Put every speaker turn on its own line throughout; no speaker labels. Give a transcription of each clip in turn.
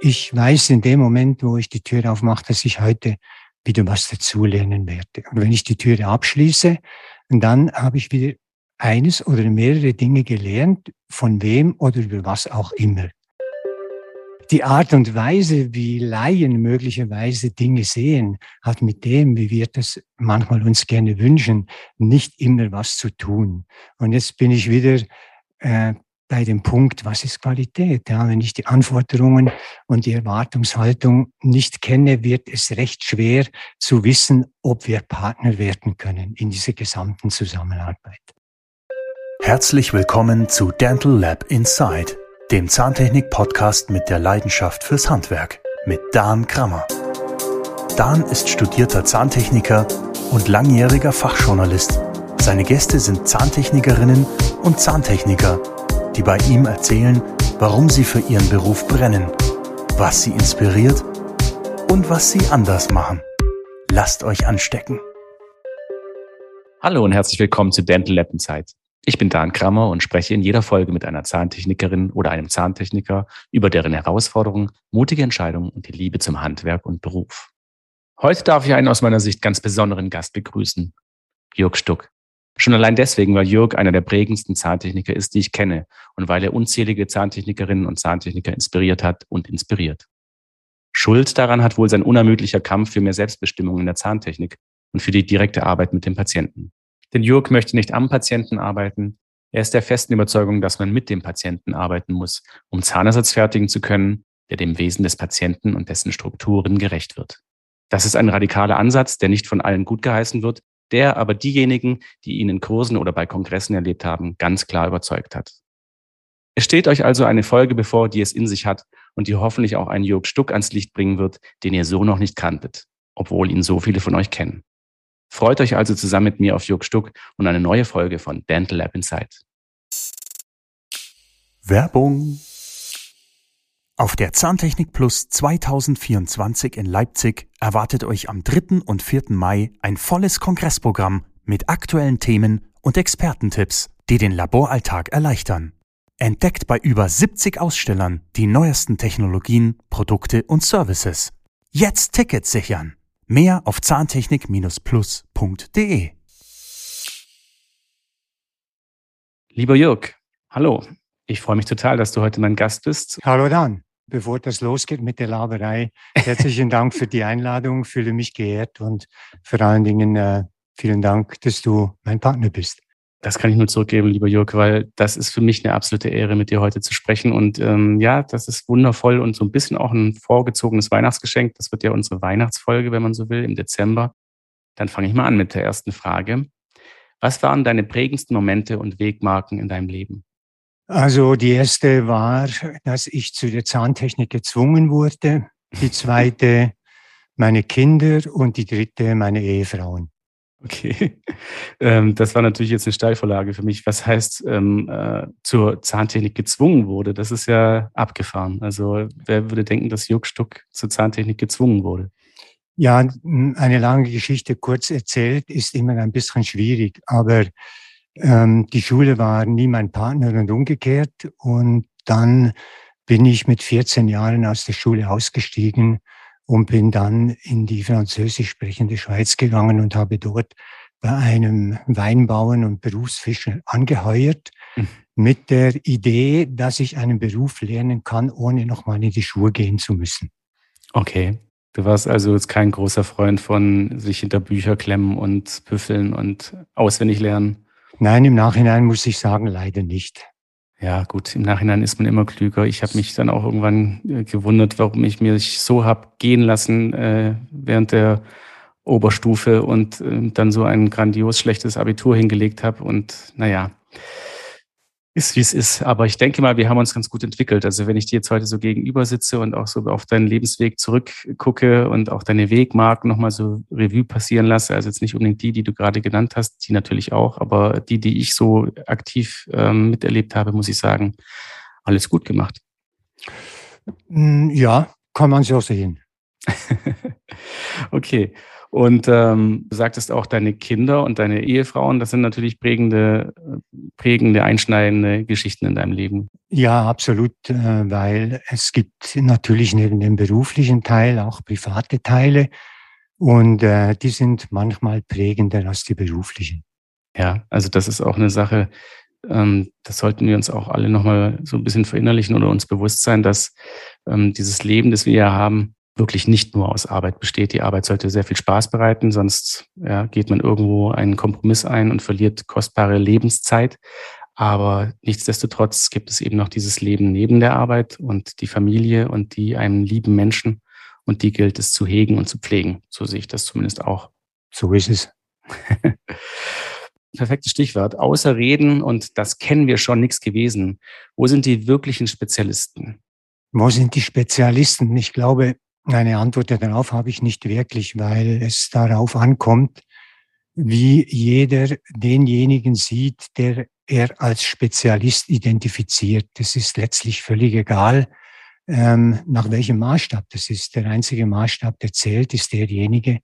Ich weiß in dem Moment, wo ich die Tür aufmache, dass ich heute wieder was dazulernen werde. Und wenn ich die Türe abschließe, dann habe ich wieder eines oder mehrere Dinge gelernt, von wem oder über was auch immer. Die Art und Weise, wie Laien möglicherweise Dinge sehen, hat mit dem, wie wir das manchmal uns gerne wünschen, nicht immer was zu tun. Und jetzt bin ich wieder äh, bei dem Punkt, was ist Qualität? Ja, wenn ich die Anforderungen und die Erwartungshaltung nicht kenne, wird es recht schwer zu wissen, ob wir Partner werden können in dieser gesamten Zusammenarbeit.
Herzlich willkommen zu Dental Lab Inside, dem Zahntechnik-Podcast mit der Leidenschaft fürs Handwerk mit Dan Krammer. Dan ist studierter Zahntechniker und langjähriger Fachjournalist. Seine Gäste sind Zahntechnikerinnen und Zahntechniker die bei ihm erzählen, warum sie für ihren Beruf brennen, was sie inspiriert und was sie anders machen. Lasst euch anstecken.
Hallo und herzlich willkommen zu Dental Lab Zeit. Ich bin Dan Krammer und spreche in jeder Folge mit einer Zahntechnikerin oder einem Zahntechniker über deren Herausforderungen, mutige Entscheidungen und die Liebe zum Handwerk und Beruf. Heute darf ich einen aus meiner Sicht ganz besonderen Gast begrüßen. Jörg Stuck. Schon allein deswegen, weil Jörg einer der prägendsten Zahntechniker ist, die ich kenne und weil er unzählige Zahntechnikerinnen und Zahntechniker inspiriert hat und inspiriert. Schuld daran hat wohl sein unermüdlicher Kampf für mehr Selbstbestimmung in der Zahntechnik und für die direkte Arbeit mit dem Patienten. Denn Jörg möchte nicht am Patienten arbeiten. Er ist der festen Überzeugung, dass man mit dem Patienten arbeiten muss, um Zahnersatz fertigen zu können, der dem Wesen des Patienten und dessen Strukturen gerecht wird. Das ist ein radikaler Ansatz, der nicht von allen gut geheißen wird, der aber diejenigen, die ihn in Kursen oder bei Kongressen erlebt haben, ganz klar überzeugt hat. Es steht euch also eine Folge bevor, die es in sich hat und die hoffentlich auch einen Jörg Stuck ans Licht bringen wird, den ihr so noch nicht kanntet, obwohl ihn so viele von euch kennen. Freut euch also zusammen mit mir auf Jörg Stuck und eine neue Folge von Dental Lab Inside.
Werbung auf der Zahntechnik Plus 2024 in Leipzig erwartet euch am 3. und 4. Mai ein volles Kongressprogramm mit aktuellen Themen und Expertentipps, die den Laboralltag erleichtern. Entdeckt bei über 70 Ausstellern die neuesten Technologien, Produkte und Services. Jetzt Tickets sichern. Mehr auf zahntechnik-plus.de.
Lieber Jörg, hallo. Ich freue mich total, dass du heute mein Gast bist.
Hallo Dan bevor das losgeht mit der Laberei, herzlichen Dank für die Einladung, fühle mich geehrt und vor allen Dingen äh, vielen Dank, dass du mein Partner bist.
Das kann ich nur zurückgeben, lieber Jörg, weil das ist für mich eine absolute Ehre, mit dir heute zu sprechen. Und ähm, ja, das ist wundervoll und so ein bisschen auch ein vorgezogenes Weihnachtsgeschenk. Das wird ja unsere Weihnachtsfolge, wenn man so will, im Dezember. Dann fange ich mal an mit der ersten Frage. Was waren deine prägendsten Momente und Wegmarken in deinem Leben?
Also die erste war, dass ich zu der Zahntechnik gezwungen wurde. Die zweite meine Kinder und die dritte meine Ehefrauen.
Okay, ähm, das war natürlich jetzt eine Steilvorlage für mich. Was heißt ähm, äh, zur Zahntechnik gezwungen wurde? Das ist ja abgefahren. Also wer würde denken, dass Jörg Stuck zur Zahntechnik gezwungen wurde?
Ja, eine lange Geschichte kurz erzählt ist immer ein bisschen schwierig, aber ähm, die Schule war nie mein Partner und umgekehrt. Und dann bin ich mit 14 Jahren aus der Schule ausgestiegen und bin dann in die französisch sprechende Schweiz gegangen und habe dort bei einem Weinbauern und Berufsfischer angeheuert mhm. mit der Idee, dass ich einen Beruf lernen kann, ohne nochmal in die Schuhe gehen zu müssen.
Okay. Du warst also jetzt kein großer Freund von sich hinter Bücher klemmen und büffeln und auswendig lernen.
Nein, im Nachhinein muss ich sagen, leider nicht.
Ja, gut, im Nachhinein ist man immer klüger. Ich habe mich dann auch irgendwann äh, gewundert, warum ich mich so hab gehen lassen äh, während der Oberstufe und äh, dann so ein grandios schlechtes Abitur hingelegt habe. Und naja, ist, wie es ist. Aber ich denke mal, wir haben uns ganz gut entwickelt. Also wenn ich dir jetzt heute so gegenüber sitze und auch so auf deinen Lebensweg zurückgucke und auch deine Wegmarken nochmal so Revue passieren lasse, also jetzt nicht unbedingt die, die du gerade genannt hast, die natürlich auch, aber die, die ich so aktiv ähm, miterlebt habe, muss ich sagen, alles gut gemacht.
Hm, ja, kann man so sehen.
okay. Und ähm, du sagtest auch, deine Kinder und deine Ehefrauen, das sind natürlich prägende, prägende, einschneidende Geschichten in deinem Leben.
Ja, absolut, äh, weil es gibt natürlich neben dem beruflichen Teil auch private Teile und äh, die sind manchmal prägender als die beruflichen.
Ja, also das ist auch eine Sache, ähm, das sollten wir uns auch alle nochmal so ein bisschen verinnerlichen oder uns bewusst sein, dass ähm, dieses Leben, das wir ja haben, wirklich nicht nur aus Arbeit besteht. Die Arbeit sollte sehr viel Spaß bereiten, sonst ja, geht man irgendwo einen Kompromiss ein und verliert kostbare Lebenszeit. Aber nichtsdestotrotz gibt es eben noch dieses Leben neben der Arbeit und die Familie und die einem lieben Menschen. Und die gilt es zu hegen und zu pflegen. So sehe ich das zumindest auch.
So ist es.
Perfektes Stichwort. Außer Reden, und das kennen wir schon, nichts gewesen. Wo sind die wirklichen Spezialisten?
Wo sind die Spezialisten? Ich glaube, eine Antwort darauf habe ich nicht wirklich, weil es darauf ankommt, wie jeder denjenigen sieht, der er als Spezialist identifiziert. Das ist letztlich völlig egal, ähm, nach welchem Maßstab das ist. Der einzige Maßstab, der zählt, ist derjenige,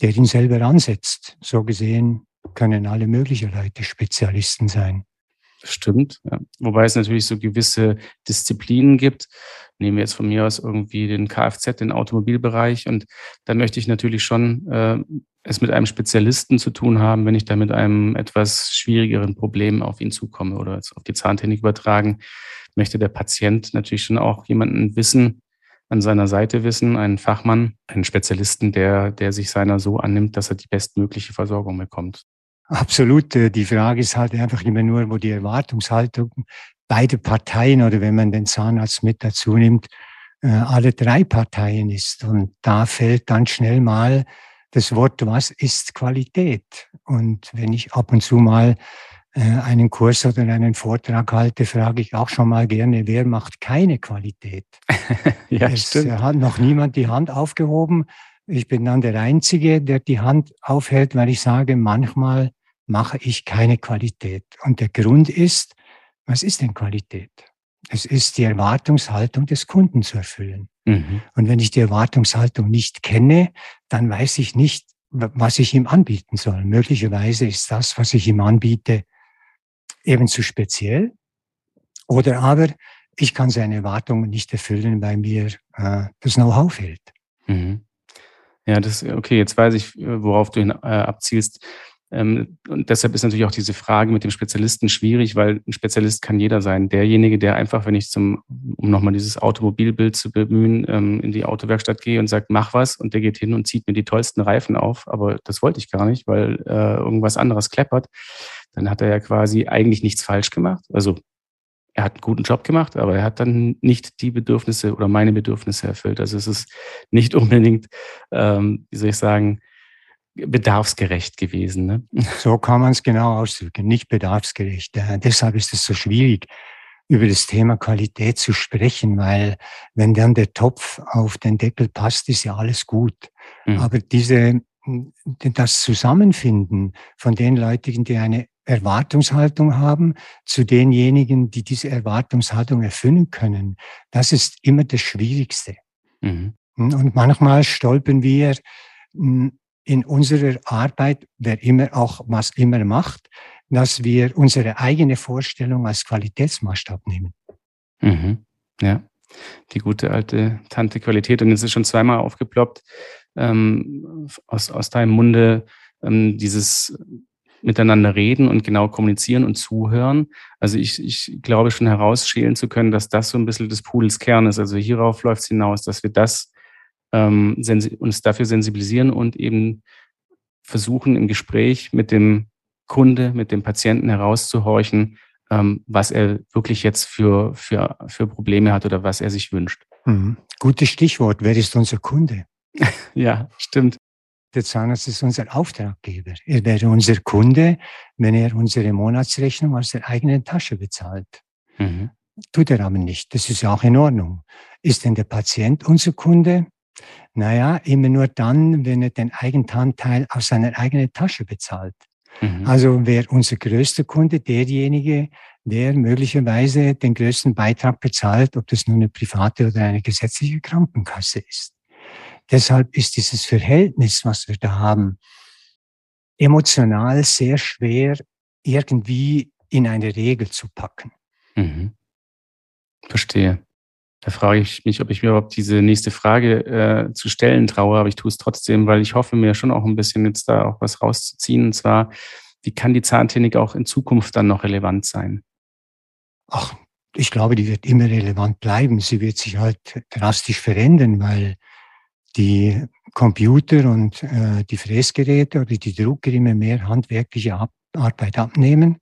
der ihn selber ansetzt. So gesehen können alle möglichen Leute Spezialisten sein.
Stimmt. Ja. Wobei es natürlich so gewisse Disziplinen gibt. Nehmen wir jetzt von mir aus irgendwie den Kfz, den Automobilbereich. Und da möchte ich natürlich schon äh, es mit einem Spezialisten zu tun haben, wenn ich da mit einem etwas schwierigeren Problem auf ihn zukomme oder jetzt auf die Zahntechnik übertragen, möchte der Patient natürlich schon auch jemanden wissen, an seiner Seite wissen, einen Fachmann, einen Spezialisten, der, der sich seiner so annimmt, dass er die bestmögliche Versorgung bekommt.
Absolut. Äh, die Frage ist halt einfach immer nur, wo die Erwartungshaltung beide Parteien oder wenn man den Zahnarzt mit dazu nimmt, äh, alle drei Parteien ist. Und da fällt dann schnell mal das Wort, was ist Qualität? Und wenn ich ab und zu mal äh, einen Kurs oder einen Vortrag halte, frage ich auch schon mal gerne, wer macht keine Qualität? ja, es stimmt. hat noch niemand die Hand aufgehoben. Ich bin dann der Einzige, der die Hand aufhält, weil ich sage, manchmal mache ich keine Qualität. Und der Grund ist, was ist denn Qualität? Es ist die Erwartungshaltung des Kunden zu erfüllen. Mhm. Und wenn ich die Erwartungshaltung nicht kenne, dann weiß ich nicht, was ich ihm anbieten soll. Möglicherweise ist das, was ich ihm anbiete, eben zu speziell. Oder aber ich kann seine Erwartungen nicht erfüllen, weil mir äh, das Know-how fehlt. Mhm.
Ja, das okay. Jetzt weiß ich, worauf du hin, äh, abzielst. Ähm, und deshalb ist natürlich auch diese Frage mit dem Spezialisten schwierig, weil ein Spezialist kann jeder sein. Derjenige, der einfach, wenn ich zum, um nochmal dieses Automobilbild zu bemühen, ähm, in die Autowerkstatt gehe und sagt, mach was, und der geht hin und zieht mir die tollsten Reifen auf, aber das wollte ich gar nicht, weil äh, irgendwas anderes kleppert, dann hat er ja quasi eigentlich nichts falsch gemacht. Also er hat einen guten Job gemacht, aber er hat dann nicht die Bedürfnisse oder meine Bedürfnisse erfüllt. Also es ist nicht unbedingt, ähm, wie soll ich sagen, bedarfsgerecht gewesen. Ne?
So kann man es genau ausdrücken, nicht bedarfsgerecht. Äh, deshalb ist es so schwierig, über das Thema Qualität zu sprechen, weil wenn dann der Topf auf den Deckel passt, ist ja alles gut. Mhm. Aber diese, das Zusammenfinden von den Leuten, die eine Erwartungshaltung haben, zu denjenigen, die diese Erwartungshaltung erfüllen können, das ist immer das Schwierigste. Mhm. Und manchmal stolpern wir hm, in unserer Arbeit, wer immer auch was immer macht, dass wir unsere eigene Vorstellung als Qualitätsmaßstab nehmen.
Mhm. Ja, die gute alte Tante Qualität. Und es ist schon zweimal aufgeploppt ähm, aus, aus deinem Munde ähm, dieses miteinander reden und genau kommunizieren und zuhören. Also ich, ich glaube schon herausschälen zu können, dass das so ein bisschen des Pudels Kern ist. Also hierauf läuft es hinaus, dass wir das ähm, uns dafür sensibilisieren und eben versuchen im Gespräch mit dem Kunde, mit dem Patienten herauszuhorchen, ähm, was er wirklich jetzt für, für, für Probleme hat oder was er sich wünscht.
Mhm. Gutes Stichwort. Wer ist unser Kunde?
ja, stimmt.
Der Zahnarzt ist unser Auftraggeber. Er wäre unser Kunde, wenn er unsere Monatsrechnung aus der eigenen Tasche bezahlt. Mhm. Tut er aber nicht. Das ist ja auch in Ordnung. Ist denn der Patient unser Kunde? Naja, immer nur dann, wenn er den Eigenanteil aus seiner eigenen Tasche bezahlt. Mhm. Also wäre unser größter Kunde derjenige, der möglicherweise den größten Beitrag bezahlt, ob das nun eine private oder eine gesetzliche Krankenkasse ist. Deshalb ist dieses Verhältnis, was wir da haben, emotional sehr schwer irgendwie in eine Regel zu packen. Mhm.
Verstehe. Da frage ich mich, ob ich mir überhaupt diese nächste Frage äh, zu stellen traue, aber ich tue es trotzdem, weil ich hoffe mir schon auch ein bisschen jetzt da auch was rauszuziehen. Und zwar, wie kann die Zahntechnik auch in Zukunft dann noch relevant sein?
Ach, ich glaube, die wird immer relevant bleiben. Sie wird sich halt drastisch verändern, weil die Computer und äh, die Fräsgeräte oder die Drucker immer mehr handwerkliche Ab Arbeit abnehmen.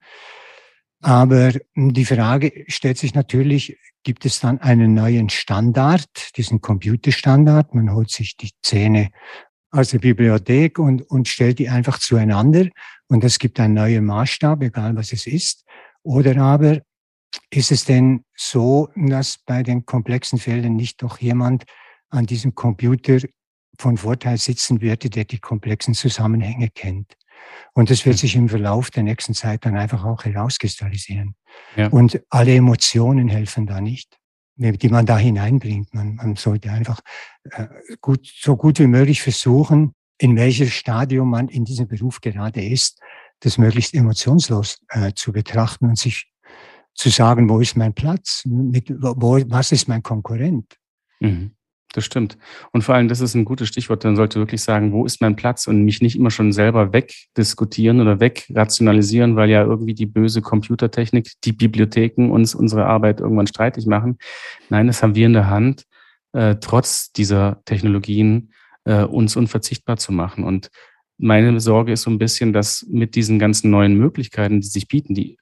Aber die Frage stellt sich natürlich, gibt es dann einen neuen Standard, diesen Computerstandard? Man holt sich die Zähne aus der Bibliothek und, und stellt die einfach zueinander und es gibt einen neuen Maßstab, egal was es ist. Oder aber ist es denn so, dass bei den komplexen Fällen nicht doch jemand an diesem Computer von Vorteil sitzen würde, der die komplexen Zusammenhänge kennt? Und das wird sich im Verlauf der nächsten Zeit dann einfach auch herauskristallisieren. Ja. Und alle Emotionen helfen da nicht, die man da hineinbringt. Man, man sollte einfach äh, gut, so gut wie möglich versuchen, in welches Stadium man in diesem Beruf gerade ist, das möglichst emotionslos äh, zu betrachten und sich zu sagen, wo ist mein Platz, mit, wo, was ist mein Konkurrent.
Mhm. Das stimmt. Und vor allem, das ist ein gutes Stichwort, dann sollte wirklich sagen, wo ist mein Platz und mich nicht immer schon selber wegdiskutieren oder wegrationalisieren, weil ja irgendwie die böse Computertechnik, die Bibliotheken uns unsere Arbeit irgendwann streitig machen. Nein, das haben wir in der Hand, äh, trotz dieser Technologien äh, uns unverzichtbar zu machen. Und meine Sorge ist so ein bisschen, dass mit diesen ganzen neuen Möglichkeiten, die sich bieten, die,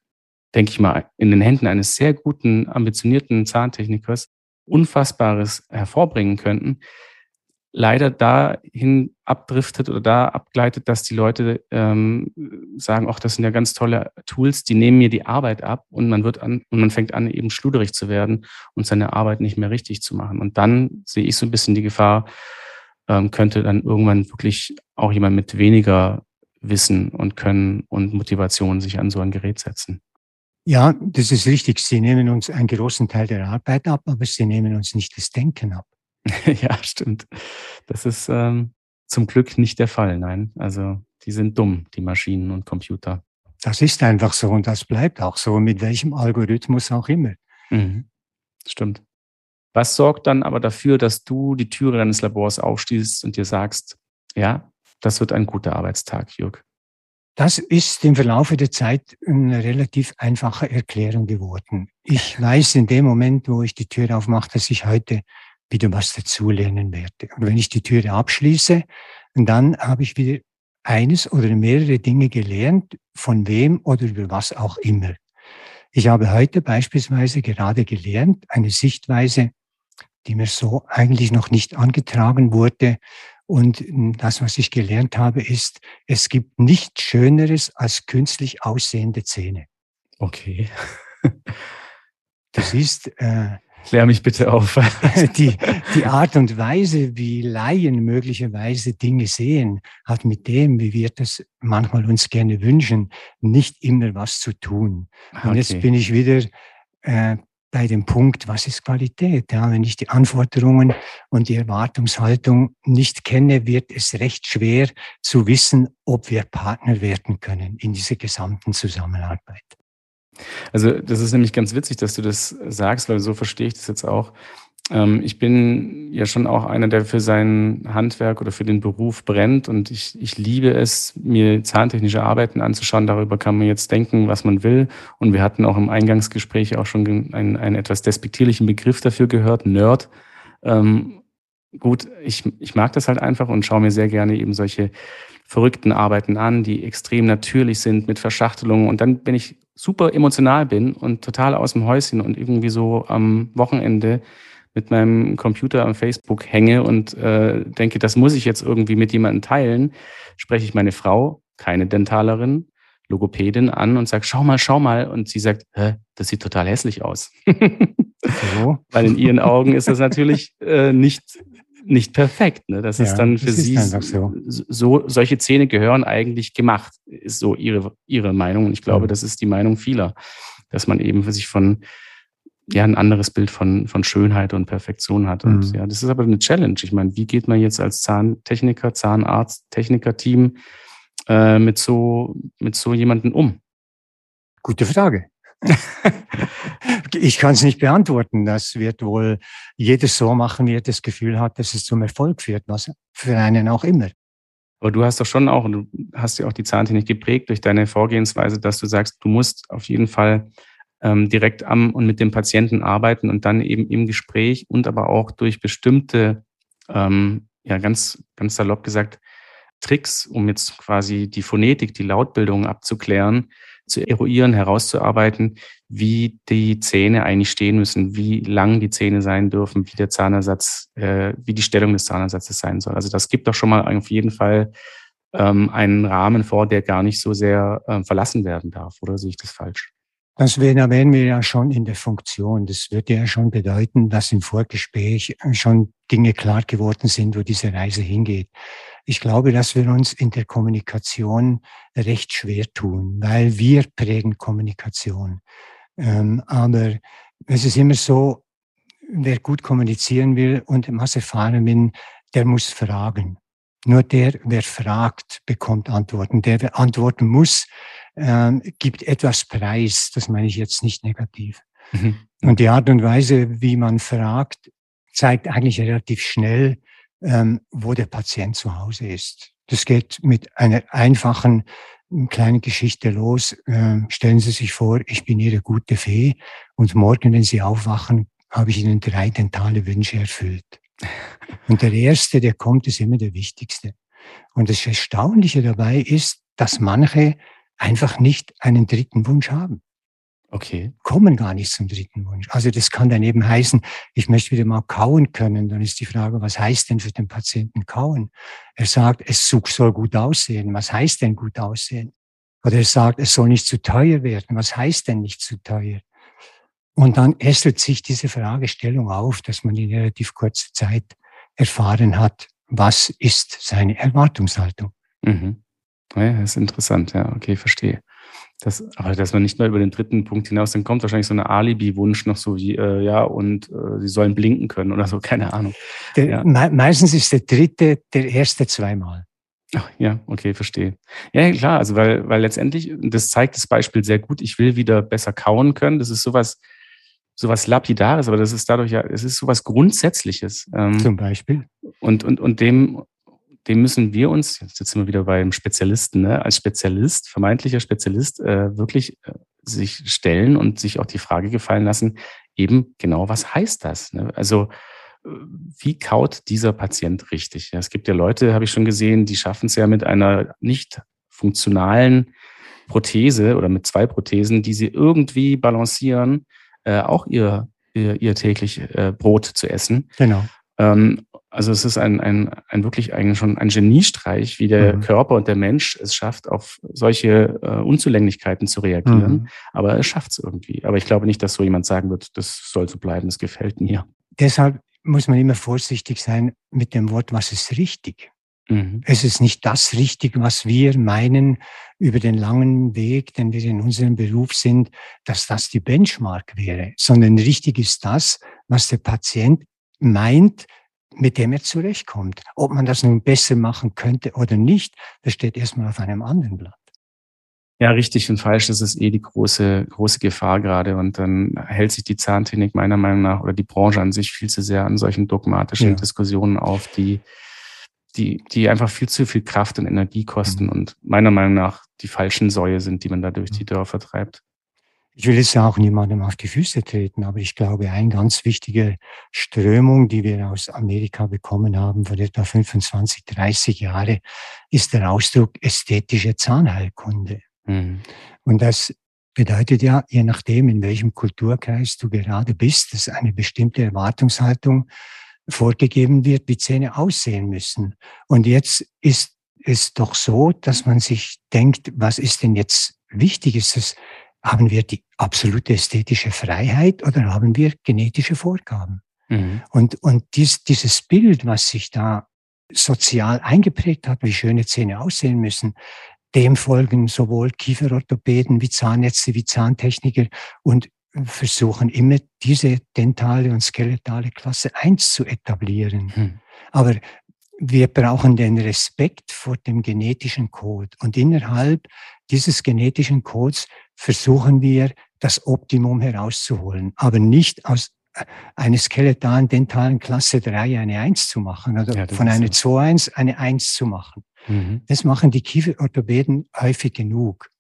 denke ich mal, in den Händen eines sehr guten, ambitionierten Zahntechnikers, Unfassbares hervorbringen könnten, leider dahin abdriftet oder da abgleitet, dass die Leute ähm, sagen, ach, das sind ja ganz tolle Tools, die nehmen mir die Arbeit ab und man wird an und man fängt an, eben schluderig zu werden und seine Arbeit nicht mehr richtig zu machen. Und dann sehe ich so ein bisschen die Gefahr, ähm, könnte dann irgendwann wirklich auch jemand mit weniger Wissen und Können und Motivation sich an so ein Gerät setzen.
Ja, das ist richtig. Sie nehmen uns einen großen Teil der Arbeit ab, aber sie nehmen uns nicht das Denken ab.
ja, stimmt. Das ist ähm, zum Glück nicht der Fall. Nein, also die sind dumm, die Maschinen und Computer.
Das ist einfach so und das bleibt auch so, mit welchem Algorithmus auch immer. Mhm.
Stimmt. Was sorgt dann aber dafür, dass du die Türe deines Labors aufschließt und dir sagst, ja, das wird ein guter Arbeitstag, Jürg?
Das ist im Verlaufe der Zeit eine relativ einfache Erklärung geworden. Ich weiß in dem Moment, wo ich die Tür aufmache, dass ich heute wieder was dazulernen werde. Und wenn ich die Türe abschließe, dann habe ich wieder eines oder mehrere Dinge gelernt, von wem oder über was auch immer. Ich habe heute beispielsweise gerade gelernt, eine Sichtweise, die mir so eigentlich noch nicht angetragen wurde, und das, was ich gelernt habe, ist, es gibt nichts Schöneres als künstlich aussehende Zähne.
Okay.
Das ist,
äh, Klär mich bitte auf.
die, die Art und Weise, wie Laien möglicherweise Dinge sehen, hat mit dem, wie wir das manchmal uns gerne wünschen, nicht immer was zu tun. Und okay. jetzt bin ich wieder äh, bei dem Punkt, was ist Qualität? Ja, wenn ich die Anforderungen und die Erwartungshaltung nicht kenne, wird es recht schwer zu wissen, ob wir Partner werden können in dieser gesamten Zusammenarbeit.
Also das ist nämlich ganz witzig, dass du das sagst, weil so verstehe ich das jetzt auch. Ähm, ich bin ja schon auch einer, der für sein Handwerk oder für den Beruf brennt und ich, ich liebe es, mir zahntechnische Arbeiten anzuschauen. Darüber kann man jetzt denken, was man will. Und wir hatten auch im Eingangsgespräch auch schon einen, einen etwas despektierlichen Begriff dafür gehört, Nerd. Ähm, gut, ich, ich mag das halt einfach und schaue mir sehr gerne eben solche verrückten Arbeiten an, die extrem natürlich sind mit Verschachtelungen. Und dann, wenn ich super emotional bin und total aus dem Häuschen und irgendwie so am Wochenende mit meinem Computer am Facebook hänge und äh, denke, das muss ich jetzt irgendwie mit jemandem teilen, spreche ich meine Frau, keine Dentalerin, Logopädin an und sage, schau mal, schau mal. Und sie sagt, Hä, das sieht total hässlich aus. so. Weil in ihren Augen ist das natürlich äh, nicht, nicht perfekt. Ne? Das ja, ist dann für sie so. so. solche Zähne gehören eigentlich gemacht, ist so ihre, ihre Meinung. Und ich glaube, ja. das ist die Meinung vieler, dass man eben für sich von ja ein anderes Bild von, von Schönheit und Perfektion hat. Und mhm. ja, das ist aber eine Challenge. Ich meine, wie geht man jetzt als Zahntechniker, Zahnarzt, Techniker-Team äh, mit so, mit so jemanden um?
Gute Frage. ich kann es nicht beantworten. Das wird wohl jedes so machen, wie er das Gefühl hat, dass es zum Erfolg führt, was für einen auch immer.
Aber du hast doch schon auch, und du hast ja auch die Zahntechnik geprägt durch deine Vorgehensweise, dass du sagst, du musst auf jeden Fall ähm, direkt am und mit dem Patienten arbeiten und dann eben im Gespräch und aber auch durch bestimmte, ähm, ja ganz, ganz salopp gesagt, Tricks, um jetzt quasi die Phonetik, die Lautbildung abzuklären, zu eruieren, herauszuarbeiten, wie die Zähne eigentlich stehen müssen, wie lang die Zähne sein dürfen, wie der Zahnersatz, äh, wie die Stellung des Zahnersatzes sein soll. Also das gibt doch schon mal auf jeden Fall ähm, einen Rahmen vor, der gar nicht so sehr ähm, verlassen werden darf. Oder sehe ich das falsch?
Das wären wir ja schon in der Funktion. Das würde ja schon bedeuten, dass im Vorgespräch schon Dinge klar geworden sind, wo diese Reise hingeht. Ich glaube, dass wir uns in der Kommunikation recht schwer tun, weil wir prägen Kommunikation. Ähm, aber es ist immer so, wer gut kommunizieren will und was erfahren will, der muss fragen. Nur der, wer fragt, bekommt Antworten. Der, wer antworten muss, ähm, gibt etwas preis. Das meine ich jetzt nicht negativ. Mhm. Und die Art und Weise, wie man fragt, zeigt eigentlich relativ schnell, ähm, wo der Patient zu Hause ist. Das geht mit einer einfachen kleinen Geschichte los. Ähm, stellen Sie sich vor, ich bin Ihre gute Fee und morgen, wenn Sie aufwachen, habe ich Ihnen drei dentale Wünsche erfüllt. Und der erste, der kommt, ist immer der wichtigste. Und das Erstaunliche dabei ist, dass manche einfach nicht einen dritten Wunsch haben.
Okay.
Kommen gar nicht zum dritten Wunsch. Also das kann dann eben heißen, ich möchte wieder mal kauen können. Dann ist die Frage, was heißt denn für den Patienten kauen? Er sagt, es soll gut aussehen. Was heißt denn gut aussehen? Oder er sagt, es soll nicht zu teuer werden. Was heißt denn nicht zu teuer? Und dann ästelt sich diese Fragestellung auf, dass man in relativ kurzer Zeit erfahren hat, was ist seine Erwartungshaltung.
Mhm. Ja, das ist interessant, ja, okay, verstehe. Das, aber dass man nicht mehr über den dritten Punkt hinaus, dann kommt wahrscheinlich so eine Alibi-Wunsch noch so wie, äh, ja, und äh, sie sollen blinken können oder so, keine Ahnung.
Der, ja. me meistens ist der dritte der erste zweimal.
Ach, ja, okay, verstehe. Ja, klar, also weil, weil letztendlich, das zeigt das Beispiel sehr gut, ich will wieder besser kauen können. Das ist sowas, sowas Lapidares, aber das ist dadurch ja, es ist sowas Grundsätzliches.
Ähm, Zum Beispiel.
Und, und, und dem, dem müssen wir uns, jetzt sind wir wieder beim Spezialisten, ne, als Spezialist, vermeintlicher Spezialist, äh, wirklich äh, sich stellen und sich auch die Frage gefallen lassen, eben genau, was heißt das? Ne? Also äh, wie kaut dieser Patient richtig? Ja, es gibt ja Leute, habe ich schon gesehen, die schaffen es ja mit einer nicht funktionalen Prothese oder mit zwei Prothesen, die sie irgendwie balancieren, äh, auch ihr, ihr, ihr täglich äh, Brot zu essen.
Genau.
Ähm, also es ist ein, ein, ein wirklich eigentlich schon ein Geniestreich, wie der mhm. Körper und der Mensch es schafft, auf solche äh, Unzulänglichkeiten zu reagieren. Mhm. Aber er schafft es irgendwie. Aber ich glaube nicht, dass so jemand sagen wird, das soll so bleiben, das gefällt mir.
Deshalb muss man immer vorsichtig sein mit dem Wort, was ist richtig. Mhm. Es ist nicht das richtig, was wir meinen über den langen Weg, den wir in unserem Beruf sind, dass das die Benchmark wäre, sondern richtig ist das, was der Patient meint, mit dem er zurechtkommt. Ob man das nun besser machen könnte oder nicht, das steht erstmal auf einem anderen Blatt.
Ja, richtig und falsch, das ist eh die große, große Gefahr gerade. Und dann hält sich die Zahntechnik meiner Meinung nach oder die Branche an sich viel zu sehr an solchen dogmatischen ja. Diskussionen auf, die, die, die einfach viel zu viel Kraft und Energie kosten mhm. und meiner Meinung nach die falschen Säue sind, die man da durch die Dörfer treibt.
Ich will jetzt auch niemandem auf die Füße treten, aber ich glaube, eine ganz wichtige Strömung, die wir aus Amerika bekommen haben, vor etwa 25, 30 Jahre, ist der Ausdruck ästhetische Zahnheilkunde. Mhm. Und das bedeutet ja, je nachdem, in welchem Kulturkreis du gerade bist, dass eine bestimmte Erwartungshaltung vorgegeben wird, wie Zähne aussehen müssen. Und jetzt ist es doch so, dass man sich denkt, was ist denn jetzt wichtig? Ist es haben wir die absolute ästhetische Freiheit oder haben wir genetische Vorgaben? Mhm. Und, und dies, dieses Bild, was sich da sozial eingeprägt hat, wie schöne Zähne aussehen müssen, dem folgen sowohl Kieferorthopäden wie Zahnärzte, wie Zahntechniker und versuchen immer diese dentale und skeletale Klasse 1 zu etablieren. Hm. Aber wir brauchen den Respekt vor dem genetischen Code. Und innerhalb dieses genetischen Codes versuchen wir, das Optimum herauszuholen, aber nicht aus einer skeletalen dentalen Klasse 3 eine 1 zu machen oder ja, von einer 2-1 eine 1 zu machen. Mhm. Das machen die Kieferorthopäden häufig genug.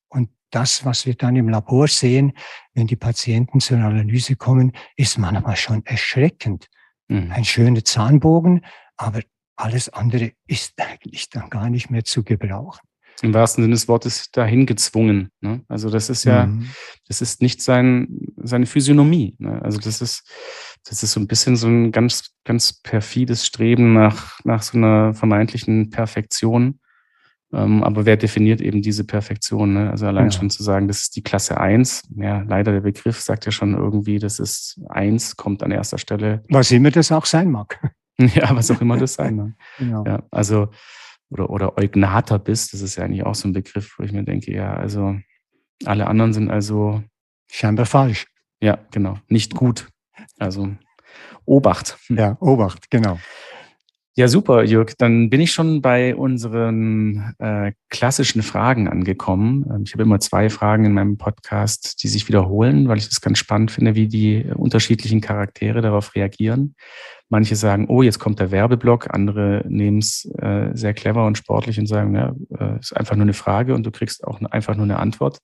Das, was wir dann im Labor sehen, wenn die Patienten zur Analyse kommen, ist manchmal schon erschreckend. Mhm. Ein schöner Zahnbogen, aber alles andere ist eigentlich dann gar nicht mehr zu gebrauchen.
Im wahrsten Sinne des Wortes dahin gezwungen. Ne? Also das ist ja, mhm. das ist nicht sein, seine Physiognomie. Ne? Also das ist, das ist so ein bisschen so ein ganz, ganz perfides Streben nach, nach so einer vermeintlichen Perfektion. Ähm, aber wer definiert eben diese Perfektion? Ne? Also allein ja. schon zu sagen, das ist die Klasse 1. Ja, leider der Begriff sagt ja schon irgendwie, das ist 1, kommt an erster Stelle.
Was immer das auch sein mag.
Ja, was auch immer das sein mag. Genau. Ja, also, oder, oder Eugnater bist, das ist ja eigentlich auch so ein Begriff, wo ich mir denke, ja, also alle anderen sind also.
Scheinbar falsch.
Ja, genau. Nicht gut. Also Obacht.
Ja, Obacht, genau.
Ja, super, Jörg. Dann bin ich schon bei unseren äh, klassischen Fragen angekommen. Ähm, ich habe immer zwei Fragen in meinem Podcast, die sich wiederholen, weil ich das ganz spannend finde, wie die unterschiedlichen Charaktere darauf reagieren. Manche sagen, oh, jetzt kommt der Werbeblock. Andere nehmen es äh, sehr clever und sportlich und sagen, ja, äh, ist einfach nur eine Frage und du kriegst auch einfach nur eine Antwort.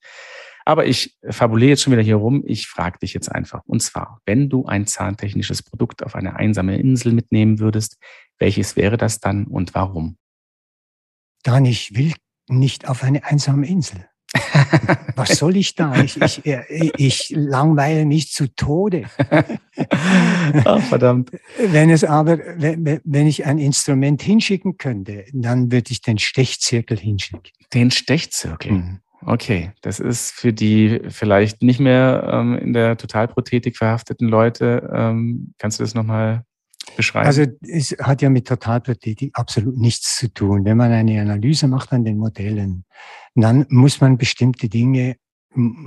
Aber ich fabuliere jetzt schon wieder hier rum. Ich frage dich jetzt einfach. Und zwar, wenn du ein zahntechnisches Produkt auf eine einsame Insel mitnehmen würdest, welches wäre das dann und warum?
Dan, ich will nicht auf eine einsame Insel. Was soll ich da? Ich, ich, äh, ich langweile mich zu Tode.
Ach, verdammt.
Wenn es aber, wenn, wenn ich ein Instrument hinschicken könnte, dann würde ich den Stechzirkel hinschicken.
Den Stechzirkel? Mhm. Okay, das ist für die vielleicht nicht mehr ähm, in der Totalprothetik verhafteten Leute. Ähm, kannst du das nochmal beschreiben?
Also es hat ja mit Totalprothetik absolut nichts zu tun. Wenn man eine Analyse macht an den Modellen, dann muss man bestimmte Dinge,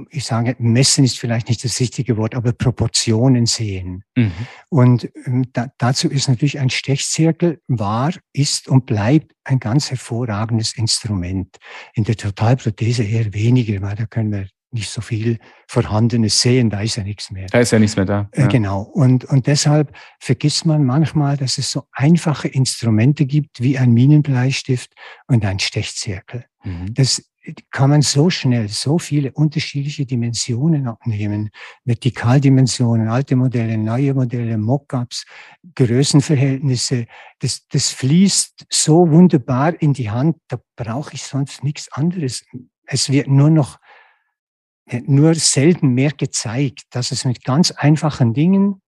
ich sage, messen ist vielleicht nicht das richtige Wort, aber Proportionen sehen. Mhm. Und ähm, da, dazu ist natürlich ein Stechzirkel war, ist und bleibt ein ganz hervorragendes Instrument. In der Totalprothese eher weniger, weil da können wir nicht so viel Vorhandenes sehen, da ist ja nichts mehr.
Da ist ja nichts mehr da.
Äh, ja. Genau. Und, und deshalb vergisst man manchmal, dass es so einfache Instrumente gibt wie ein Minenbleistift und ein Stechzirkel. Mhm. Das kann man so schnell so viele unterschiedliche Dimensionen abnehmen. Vertikaldimensionen, alte Modelle, neue Modelle, Mockups, Größenverhältnisse. Das, das fließt so wunderbar in die Hand, da brauche ich sonst nichts anderes. Es wird nur noch nur selten mehr gezeigt, dass es mit ganz einfachen Dingen,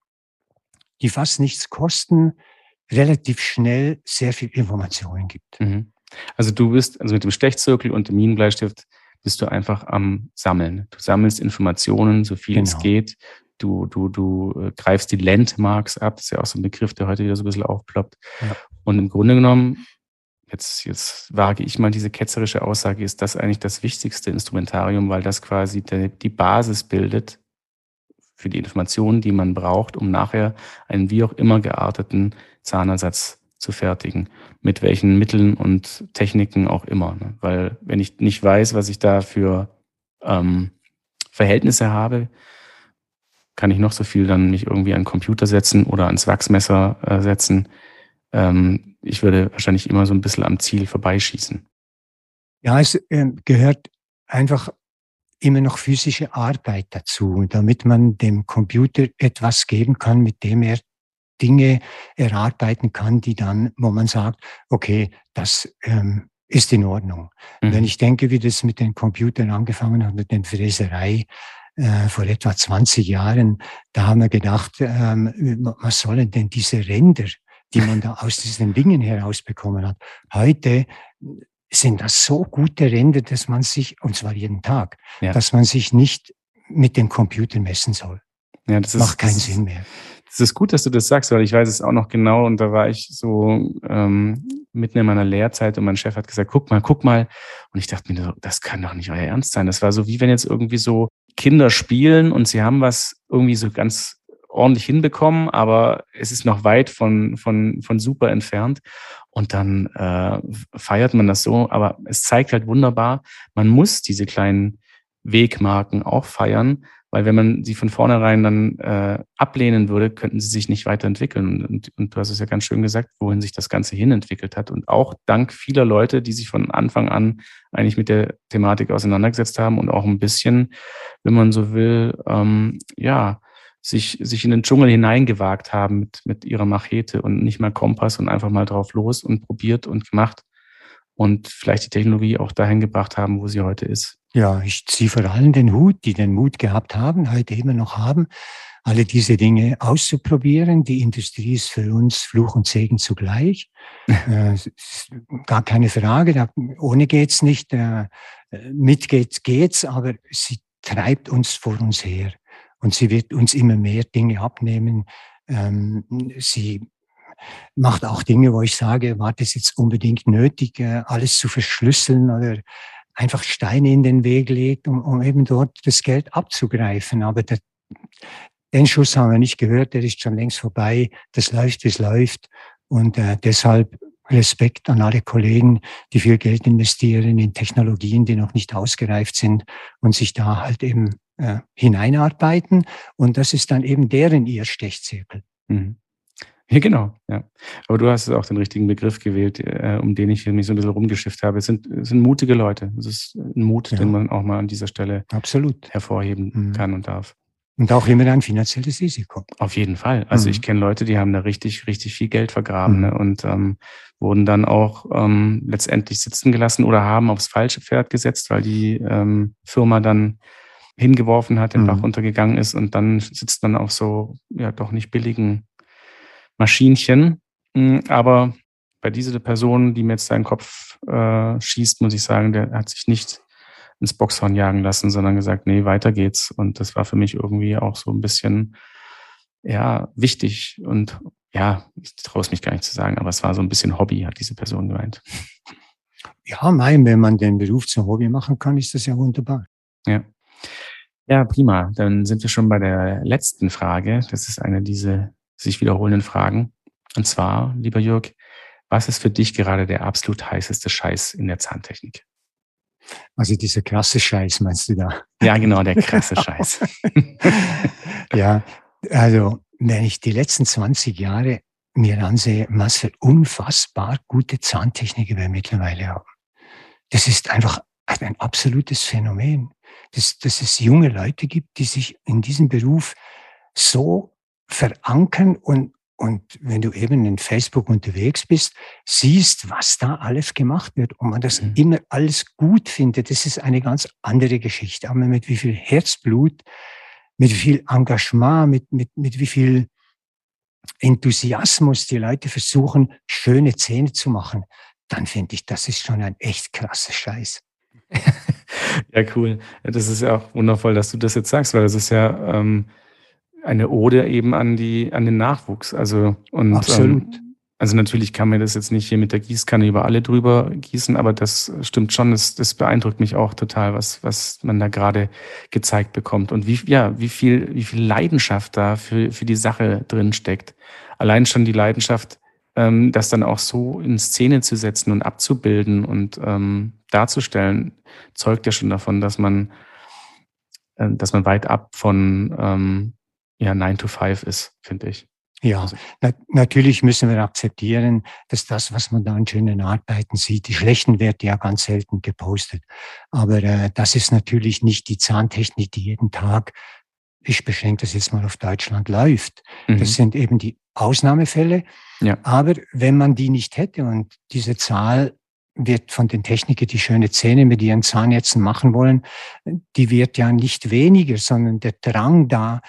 die fast nichts kosten, relativ schnell sehr viel Informationen gibt. Mhm.
Also du bist, also mit dem Stechzirkel und dem Minenbleistift bist du einfach am Sammeln. Du sammelst Informationen, so viel genau. es geht. Du, du, du äh, greifst die Landmarks ab. Das ist ja auch so ein Begriff, der heute wieder so ein bisschen aufploppt. Ja. Und im Grunde genommen jetzt, jetzt wage ich mal diese ketzerische Aussage, ist das eigentlich das wichtigste Instrumentarium, weil das quasi die, die Basis bildet für die Informationen, die man braucht, um nachher einen wie auch immer gearteten Zahnersatz zu fertigen. Mit welchen Mitteln und Techniken auch immer. Ne? Weil wenn ich nicht weiß, was ich da für ähm, Verhältnisse habe, kann ich noch so viel dann mich irgendwie an den Computer setzen oder ans Wachsmesser äh, setzen. Ähm, ich würde wahrscheinlich immer so ein bisschen am Ziel vorbeischießen.
Ja, es äh, gehört einfach immer noch physische Arbeit dazu, damit man dem Computer etwas geben kann, mit dem er Dinge erarbeiten kann, die dann, wo man sagt, okay, das ähm, ist in Ordnung. Mhm. Wenn ich denke, wie das mit den Computern angefangen hat, mit den Fräserei, äh, vor etwa 20 Jahren, da haben wir gedacht, ähm, was sollen denn diese Ränder? die man da aus diesen Dingen herausbekommen hat. Heute sind das so gute Ränder, dass man sich, und zwar jeden Tag, ja. dass man sich nicht mit dem Computer messen soll. Ja, das ist, macht keinen
das
Sinn mehr.
Es ist gut, dass du das sagst, weil ich weiß es auch noch genau und da war ich so ähm, mitten in meiner Lehrzeit und mein Chef hat gesagt, guck mal, guck mal. Und ich dachte mir, das kann doch nicht euer Ernst sein. Das war so, wie wenn jetzt irgendwie so Kinder spielen und sie haben was irgendwie so ganz ordentlich hinbekommen, aber es ist noch weit von, von, von super entfernt. Und dann äh, feiert man das so. Aber es zeigt halt wunderbar, man muss diese kleinen Wegmarken auch feiern, weil wenn man sie von vornherein dann äh, ablehnen würde, könnten sie sich nicht weiterentwickeln. Und, und du hast es ja ganz schön gesagt, wohin sich das Ganze hinentwickelt hat. Und auch dank vieler Leute, die sich von Anfang an eigentlich mit der Thematik auseinandergesetzt haben und auch ein bisschen, wenn man so will, ähm, ja, sich, sich in den Dschungel hineingewagt haben mit, mit ihrer Machete und nicht mal Kompass und einfach mal drauf los und probiert und gemacht und vielleicht die Technologie auch dahin gebracht haben, wo sie heute ist.
Ja, ich ziehe vor allem den Hut, die den Mut gehabt haben, heute immer noch haben, alle diese Dinge auszuprobieren. Die Industrie ist für uns Fluch und Segen zugleich. äh, gar keine Frage, da, ohne geht's nicht. Äh, mit geht's, geht's, aber sie treibt uns vor uns her. Und sie wird uns immer mehr Dinge abnehmen. Ähm, sie macht auch Dinge, wo ich sage, war das jetzt unbedingt nötig, äh, alles zu verschlüsseln oder einfach Steine in den Weg legt, um, um eben dort das Geld abzugreifen. Aber der, den Schuss haben wir nicht gehört, der ist schon längst vorbei. Das läuft, wie es läuft. Und äh, deshalb Respekt an alle Kollegen, die viel Geld investieren in Technologien, die noch nicht ausgereift sind und sich da halt eben äh, hineinarbeiten. Und das ist dann eben deren ihr Stechzirkel. Mhm.
Ja, genau. Ja. Aber du hast auch den richtigen Begriff gewählt, äh, um den ich mich so ein bisschen rumgeschifft habe. Es sind, es sind mutige Leute. Es ist ein Mut, ja. den man auch mal an dieser Stelle
Absolut.
hervorheben mhm. kann und darf.
Und auch immer ein finanzielles Risiko.
Auf jeden Fall. Also mhm. ich kenne Leute, die haben da richtig, richtig viel Geld vergraben mhm. ne? und ähm, wurden dann auch ähm, letztendlich sitzen gelassen oder haben aufs falsche Pferd gesetzt, weil die ähm, Firma dann hingeworfen hat, den mhm. Bach runtergegangen ist und dann sitzt man auf so, ja, doch nicht billigen Maschinchen. Hm, aber bei dieser Person, die mir jetzt seinen Kopf äh, schießt, muss ich sagen, der hat sich nicht ins Boxhorn jagen lassen, sondern gesagt, nee, weiter geht's. Und das war für mich irgendwie auch so ein bisschen, ja, wichtig. Und ja, ich traue es mich gar nicht zu sagen, aber es war so ein bisschen Hobby, hat diese Person gemeint.
Ja, mein, wenn man den Beruf zum Hobby machen kann, ist das ja wunderbar.
Ja. Ja, prima. Dann sind wir schon bei der letzten Frage. Das ist eine dieser sich wiederholenden Fragen. Und zwar, lieber Jörg, was ist für dich gerade der absolut heißeste Scheiß in der Zahntechnik?
Also dieser krasse Scheiß, meinst du da?
Ja, genau, der krasse Scheiß.
ja, also wenn ich die letzten 20 Jahre mir ansehe, was für unfassbar gute Zahntechniker wir mittlerweile haben. Das ist einfach ein absolutes Phänomen, dass, dass es junge Leute gibt, die sich in diesem Beruf so verankern und, und wenn du eben in Facebook unterwegs bist, siehst, was da alles gemacht wird und man das mhm. immer alles gut findet, das ist eine ganz andere Geschichte. Aber mit wie viel Herzblut, mit wie viel Engagement, mit, mit, mit wie viel Enthusiasmus die Leute versuchen, schöne Zähne zu machen, dann finde ich, das ist schon ein echt krasser Scheiß.
ja, cool. Das ist ja auch wundervoll, dass du das jetzt sagst, weil das ist ja, ähm, eine Ode eben an die, an den Nachwuchs. Also, und,
Absolut. Ähm,
also natürlich kann man das jetzt nicht hier mit der Gießkanne über alle drüber gießen, aber das stimmt schon, das, das beeindruckt mich auch total, was, was man da gerade gezeigt bekommt und wie, ja, wie viel, wie viel Leidenschaft da für, für die Sache drin steckt. Allein schon die Leidenschaft, ähm, das dann auch so in Szene zu setzen und abzubilden und ähm, darzustellen, zeugt ja schon davon, dass man, äh, dass man weit ab von, ähm, ja 9 to 5 ist, finde ich.
Ja, also. na, natürlich müssen wir akzeptieren, dass das, was man da an schönen Arbeiten sieht, die schlechten wird ja ganz selten gepostet. Aber äh, das ist natürlich nicht die Zahntechnik, die jeden Tag, ich beschränke das jetzt mal auf Deutschland, läuft. Mhm. Das sind eben die Ausnahmefälle. Ja. Aber wenn man die nicht hätte und diese Zahl wird von den Technikern, die schöne Zähne mit ihren Zahnärzten machen wollen, die wird ja nicht weniger, sondern der Drang da,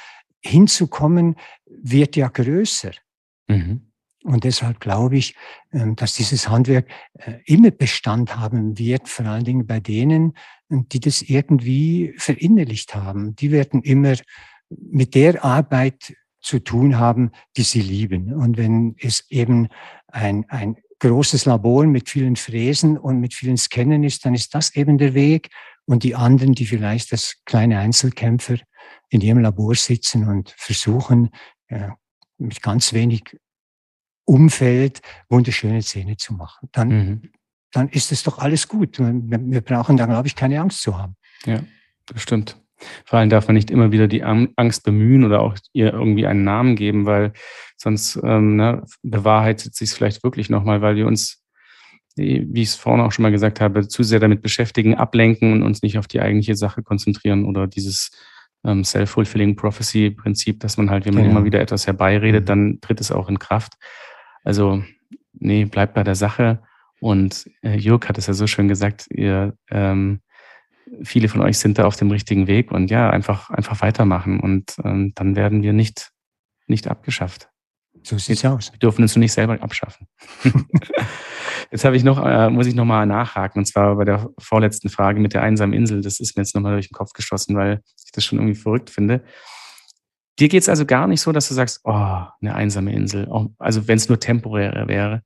hinzukommen, wird ja größer. Mhm. Und deshalb glaube ich, ähm, dass dieses Handwerk äh, immer Bestand haben wird, vor allen Dingen bei denen, die das irgendwie verinnerlicht haben. Die werden immer mit der Arbeit zu tun haben, die sie lieben. Und wenn es eben ein, ein großes Labor mit vielen Fräsen und mit vielen Scannern ist, dann ist das eben der Weg. Und die anderen, die vielleicht als kleine Einzelkämpfer in ihrem Labor sitzen und versuchen, ja, mit ganz wenig Umfeld wunderschöne Zähne zu machen. Dann, mhm. dann ist es doch alles gut. Wir brauchen da, glaube ich, keine Angst zu haben.
Ja, das stimmt. Vor allem darf man nicht immer wieder die Angst bemühen oder auch ihr irgendwie einen Namen geben, weil sonst ähm, ne, bewahrheitet sich es vielleicht wirklich nochmal, weil wir uns, wie ich es vorhin auch schon mal gesagt habe, zu sehr damit beschäftigen, ablenken und uns nicht auf die eigentliche Sache konzentrieren oder dieses ähm, Self-Fulfilling Prophecy-Prinzip, dass man halt, wenn man genau. immer wieder etwas herbeiredet, mhm. dann tritt es auch in Kraft. Also, nee, bleibt bei der Sache. Und äh, Jörg hat es ja so schön gesagt, ihr, ähm, viele von euch sind da auf dem richtigen Weg und ja, einfach, einfach weitermachen und ähm, dann werden wir nicht, nicht abgeschafft.
So sieht's wir, aus.
Wir dürfen uns nicht selber abschaffen. jetzt habe ich noch, äh, muss ich nochmal nachhaken, und zwar bei der vorletzten Frage mit der einsamen Insel. Das ist mir jetzt nochmal durch den Kopf geschossen, weil ich das schon irgendwie verrückt finde. Dir geht es also gar nicht so, dass du sagst, oh, eine einsame Insel. Also wenn es nur temporär wäre.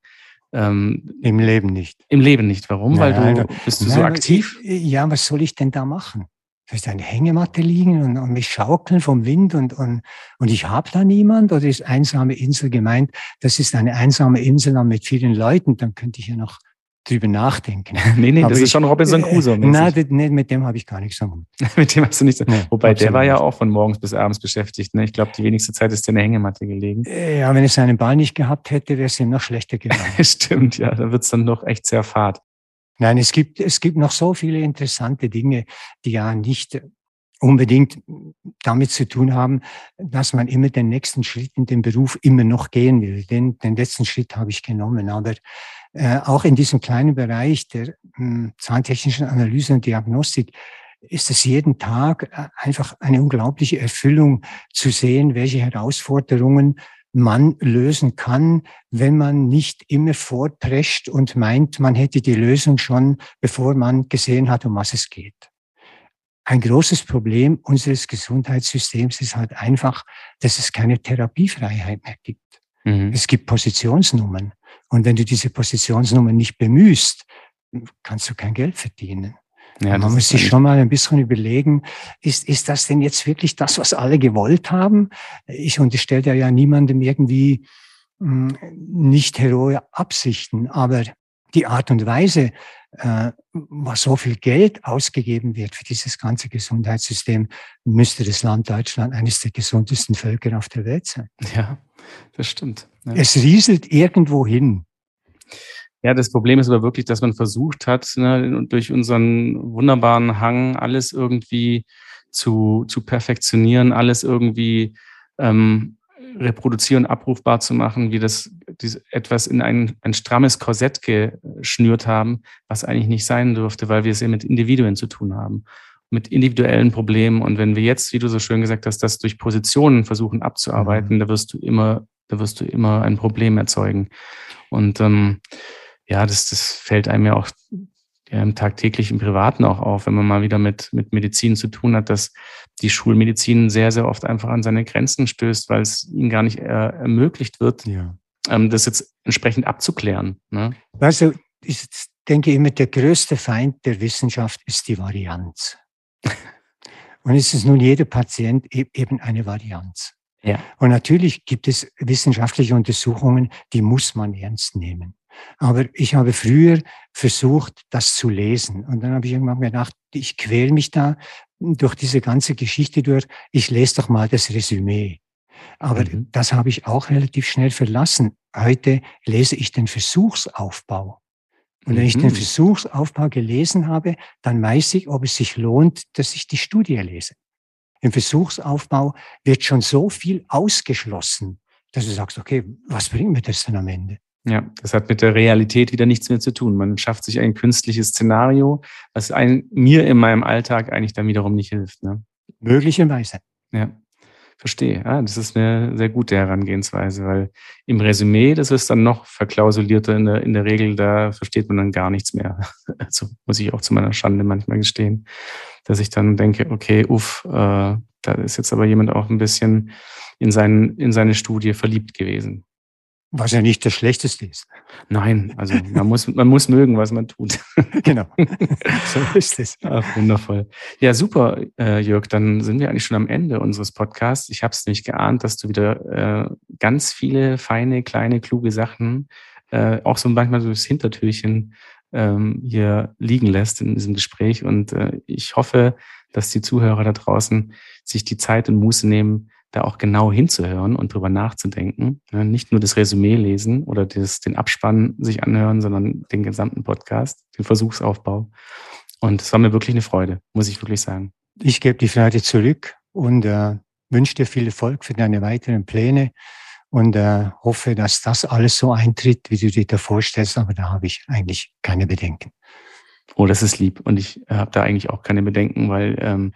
Ähm, Im Leben nicht.
Im Leben nicht. Warum? Nein, Weil du bist du nein, so aktiv?
Ich, ja, was soll ich denn da machen? Soll ich da eine Hängematte liegen und, und mich schaukeln vom Wind und, und, und ich habe da niemand? Oder ist einsame Insel gemeint, das ist eine einsame Insel mit vielen Leuten? Dann könnte ich ja noch drüber nachdenken.
nee, nee, Aber das ich, ist schon Robinson Crusoe.
Nein, nee, mit dem habe ich gar nichts am
Mit dem hast du nichts nee, Wobei, der war ja auch von morgens bis abends beschäftigt. Ne? Ich glaube, die wenigste Zeit ist in der Hängematte gelegen.
Ja, wenn es seinen Ball nicht gehabt hätte, wäre es ihm noch schlechter gegangen.
Stimmt, ja, da wird es dann noch echt sehr fad.
Nein, es gibt, es gibt noch so viele interessante Dinge, die ja nicht unbedingt damit zu tun haben, dass man immer den nächsten Schritt in den Beruf immer noch gehen will. Den, den letzten Schritt habe ich genommen. Aber äh, auch in diesem kleinen Bereich der mh, hm, zahntechnischen Analyse und Diagnostik ist es jeden Tag äh, einfach eine unglaubliche Erfüllung zu sehen, welche Herausforderungen man lösen kann, wenn man nicht immer vorprescht und meint, man hätte die Lösung schon, bevor man gesehen hat, um was es geht. Ein großes Problem unseres Gesundheitssystems ist halt einfach, dass es keine Therapiefreiheit mehr gibt. Mhm. Es gibt Positionsnummern. Und wenn du diese Positionsnummer nicht bemühst, kannst du kein Geld verdienen. Ja, man muss sich schon mal ein bisschen überlegen, ist, ist das denn jetzt wirklich das, was alle gewollt haben? Ich unterstelle ja niemandem irgendwie mh, hm, nicht heroe Absichten, aber die Art und Weise, äh, was so viel Geld ausgegeben wird für dieses ganze Gesundheitssystem, müsste das Land Deutschland eines der gesundesten Völker auf der Welt sein.
Ja, das stimmt. Ja.
Es rieselt irgendwo hin.
Ja, das Problem ist aber wirklich, dass man versucht hat, ne, durch unseren wunderbaren Hang alles irgendwie zu, zu perfektionieren, alles irgendwie ähm, reproduzieren, abrufbar zu machen, wie das etwas in ein, ein strammes Korsett geschnürt haben, was eigentlich nicht sein dürfte, weil wir es eben mit Individuen zu tun haben, mit individuellen Problemen. Und wenn wir jetzt, wie du so schön gesagt hast, das durch Positionen versuchen abzuarbeiten, mhm. da wirst du immer, da wirst du immer ein Problem erzeugen. Und ähm, ja, das, das fällt einem ja auch ähm, tagtäglich im Privaten auch auf, wenn man mal wieder mit, mit Medizin zu tun hat, dass die Schulmedizin sehr, sehr oft einfach an seine Grenzen stößt, weil es ihnen gar nicht äh, ermöglicht wird, ja. ähm, das jetzt entsprechend abzuklären. Ne?
Weißt du, ich denke immer, der größte Feind der Wissenschaft ist die Varianz. Und es ist nun jeder Patient e-, eben eine Varianz. Ja. Und natürlich gibt es wissenschaftliche Untersuchungen, die muss man ernst nehmen. Aber ich habe früher versucht, das zu lesen. Und dann habe ich irgendwann gedacht, ich quäle mich da durch diese ganze Geschichte durch. Ich lese doch mal das Resümee. Aber mhm. das habe ich auch relativ schnell verlassen. Heute lese ich den Versuchsaufbau. Und wenn mhm. ich den mhm. Versuchsaufbau gelesen habe, dann weiß ich, ob es sich lohnt, dass ich die Studie lese. Im Versuchsaufbau wird schon so viel ausgeschlossen, dass du sagst, okay, was bringt mir das denn am Ende?
Ja, das hat mit der Realität wieder nichts mehr zu tun. Man schafft sich ein künstliches Szenario, was ein, mir in meinem Alltag eigentlich dann wiederum nicht hilft. Ne?
Möglicherweise.
Ja, verstehe. Ja, das ist eine sehr gute Herangehensweise, weil im Resümee, das ist dann noch verklausulierter in der, in der Regel, da versteht man dann gar nichts mehr. Also muss ich auch zu meiner Schande manchmal gestehen, dass ich dann denke, okay, uff, äh, da ist jetzt aber jemand auch ein bisschen in, seinen, in seine Studie verliebt gewesen.
Was ja nicht das Schlechteste ist.
Nein, also man muss, man muss mögen, was man tut.
genau. so ist es.
Ach, wundervoll. Ja, super, äh, Jörg. Dann sind wir eigentlich schon am Ende unseres Podcasts. Ich habe es nicht geahnt, dass du wieder äh, ganz viele feine, kleine, kluge Sachen, äh, auch so manchmal so das Hintertürchen ähm, hier liegen lässt in diesem Gespräch. Und äh, ich hoffe, dass die Zuhörer da draußen sich die Zeit und Muße nehmen, da auch genau hinzuhören und drüber nachzudenken. Ja, nicht nur das Resümee lesen oder das, den Abspann sich anhören, sondern den gesamten Podcast, den Versuchsaufbau. Und es war mir wirklich eine Freude, muss ich wirklich sagen.
Ich gebe die Freude zurück und äh, wünsche dir viel Erfolg für deine weiteren Pläne und äh, hoffe, dass das alles so eintritt, wie du dir da vorstellst. Aber da habe ich eigentlich keine Bedenken.
Oh, das ist lieb. Und ich habe da eigentlich auch keine Bedenken, weil ähm,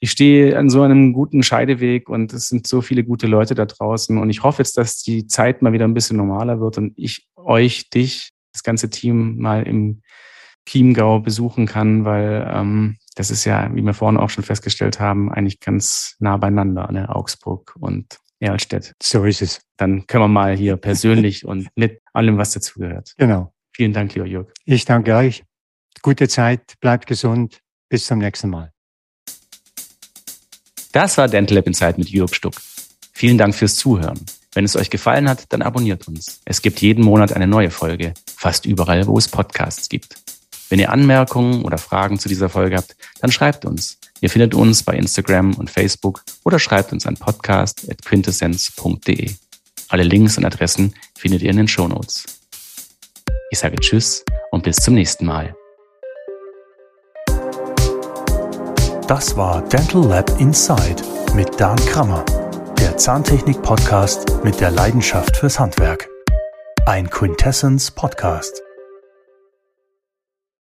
ich stehe an so einem guten Scheideweg und es sind so viele gute Leute da draußen. Und ich hoffe jetzt, dass die Zeit mal wieder ein bisschen normaler wird und ich euch, dich, das ganze Team mal im Chiemgau besuchen kann, weil ähm, das ist ja, wie wir vorhin auch schon festgestellt haben, eigentlich ganz nah beieinander, ne? Augsburg und Erlstedt.
So ist es.
Dann können wir mal hier persönlich und mit allem, was dazugehört.
Genau.
Vielen Dank, lieber Jörg.
Ich danke euch. Gute Zeit, bleibt gesund. Bis zum nächsten Mal.
Das war Dental Lab Insight mit Jörg Stuck. Vielen Dank fürs Zuhören. Wenn es euch gefallen hat, dann abonniert uns. Es gibt jeden Monat eine neue Folge, fast überall, wo es Podcasts gibt. Wenn ihr Anmerkungen oder Fragen zu dieser Folge habt, dann schreibt uns. Ihr findet uns bei Instagram und Facebook oder schreibt uns an podcast.quintessenz.de. Alle Links und Adressen findet ihr in den Shownotes. Ich sage Tschüss und bis zum nächsten Mal.
Das war Dental Lab Inside mit Dan Krammer, der Zahntechnik-Podcast mit der Leidenschaft fürs Handwerk. Ein Quintessence Podcast.